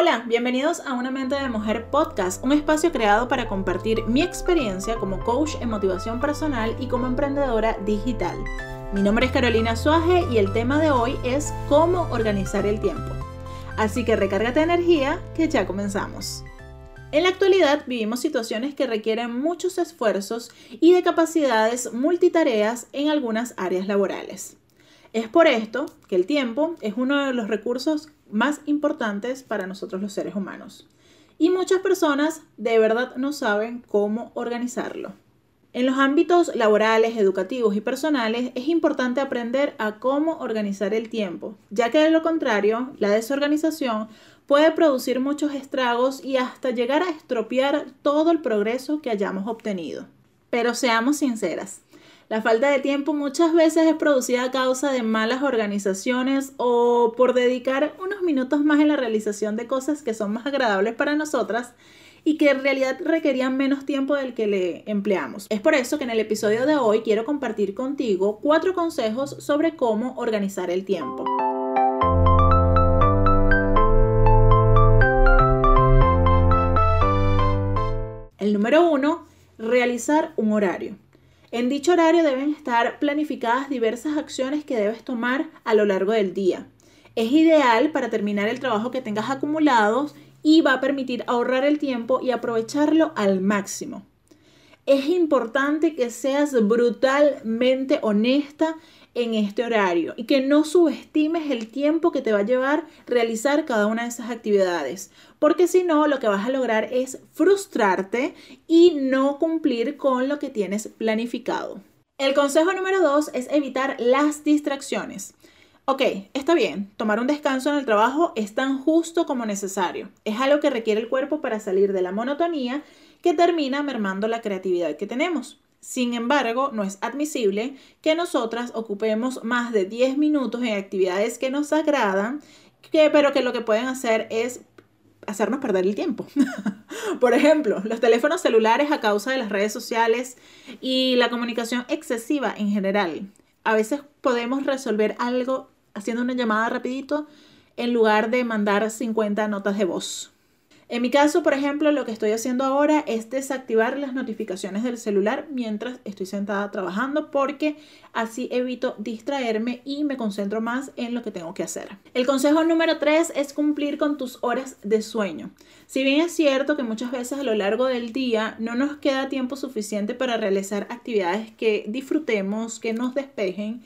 Hola, bienvenidos a Una Mente de Mujer Podcast, un espacio creado para compartir mi experiencia como coach en motivación personal y como emprendedora digital. Mi nombre es Carolina Suaje y el tema de hoy es cómo organizar el tiempo. Así que recárgate energía que ya comenzamos. En la actualidad vivimos situaciones que requieren muchos esfuerzos y de capacidades multitareas en algunas áreas laborales. Es por esto que el tiempo es uno de los recursos más importantes para nosotros los seres humanos. Y muchas personas de verdad no saben cómo organizarlo. En los ámbitos laborales, educativos y personales es importante aprender a cómo organizar el tiempo, ya que de lo contrario, la desorganización puede producir muchos estragos y hasta llegar a estropear todo el progreso que hayamos obtenido. Pero seamos sinceras, la falta de tiempo muchas veces es producida a causa de malas organizaciones o por dedicar unos minutos más en la realización de cosas que son más agradables para nosotras y que en realidad requerían menos tiempo del que le empleamos. Es por eso que en el episodio de hoy quiero compartir contigo cuatro consejos sobre cómo organizar el tiempo. El número uno, realizar un horario. En dicho horario deben estar planificadas diversas acciones que debes tomar a lo largo del día. Es ideal para terminar el trabajo que tengas acumulado y va a permitir ahorrar el tiempo y aprovecharlo al máximo. Es importante que seas brutalmente honesta en este horario y que no subestimes el tiempo que te va a llevar realizar cada una de esas actividades, porque si no lo que vas a lograr es frustrarte y no cumplir con lo que tienes planificado. El consejo número dos es evitar las distracciones. Ok, está bien, tomar un descanso en el trabajo es tan justo como necesario. Es algo que requiere el cuerpo para salir de la monotonía que termina mermando la creatividad que tenemos. Sin embargo, no es admisible que nosotras ocupemos más de 10 minutos en actividades que nos agradan, pero que lo que pueden hacer es hacernos perder el tiempo. Por ejemplo, los teléfonos celulares a causa de las redes sociales y la comunicación excesiva en general. A veces podemos resolver algo haciendo una llamada rapidito en lugar de mandar 50 notas de voz. En mi caso, por ejemplo, lo que estoy haciendo ahora es desactivar las notificaciones del celular mientras estoy sentada trabajando porque así evito distraerme y me concentro más en lo que tengo que hacer. El consejo número 3 es cumplir con tus horas de sueño. Si bien es cierto que muchas veces a lo largo del día no nos queda tiempo suficiente para realizar actividades que disfrutemos, que nos despejen,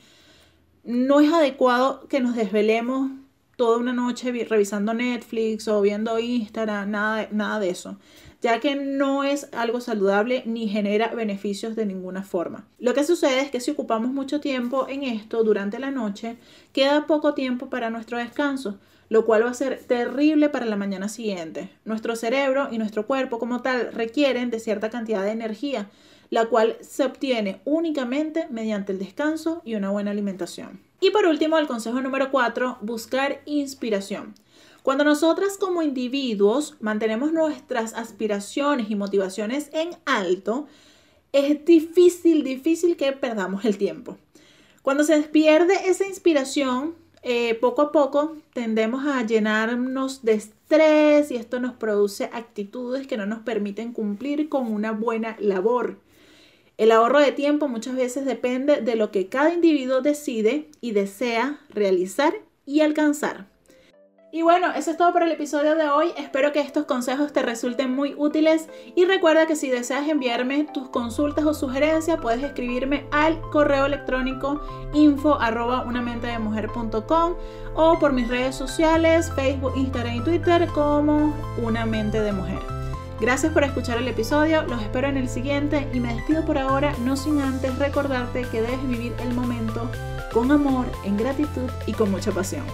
no es adecuado que nos desvelemos toda una noche revisando Netflix o viendo Instagram, nada, nada de eso, ya que no es algo saludable ni genera beneficios de ninguna forma. Lo que sucede es que si ocupamos mucho tiempo en esto durante la noche, queda poco tiempo para nuestro descanso, lo cual va a ser terrible para la mañana siguiente. Nuestro cerebro y nuestro cuerpo como tal requieren de cierta cantidad de energía, la cual se obtiene únicamente mediante el descanso y una buena alimentación. Y por último, el consejo número 4, buscar inspiración. Cuando nosotras como individuos mantenemos nuestras aspiraciones y motivaciones en alto, es difícil, difícil que perdamos el tiempo. Cuando se pierde esa inspiración, eh, poco a poco tendemos a llenarnos de estrés y esto nos produce actitudes que no nos permiten cumplir con una buena labor. El ahorro de tiempo muchas veces depende de lo que cada individuo decide y desea realizar y alcanzar. Y bueno, eso es todo por el episodio de hoy. Espero que estos consejos te resulten muy útiles y recuerda que si deseas enviarme tus consultas o sugerencias puedes escribirme al correo electrónico info arroba o por mis redes sociales Facebook, Instagram y Twitter como una mente de mujer. Gracias por escuchar el episodio, los espero en el siguiente y me despido por ahora, no sin antes recordarte que debes vivir el momento con amor, en gratitud y con mucha pasión.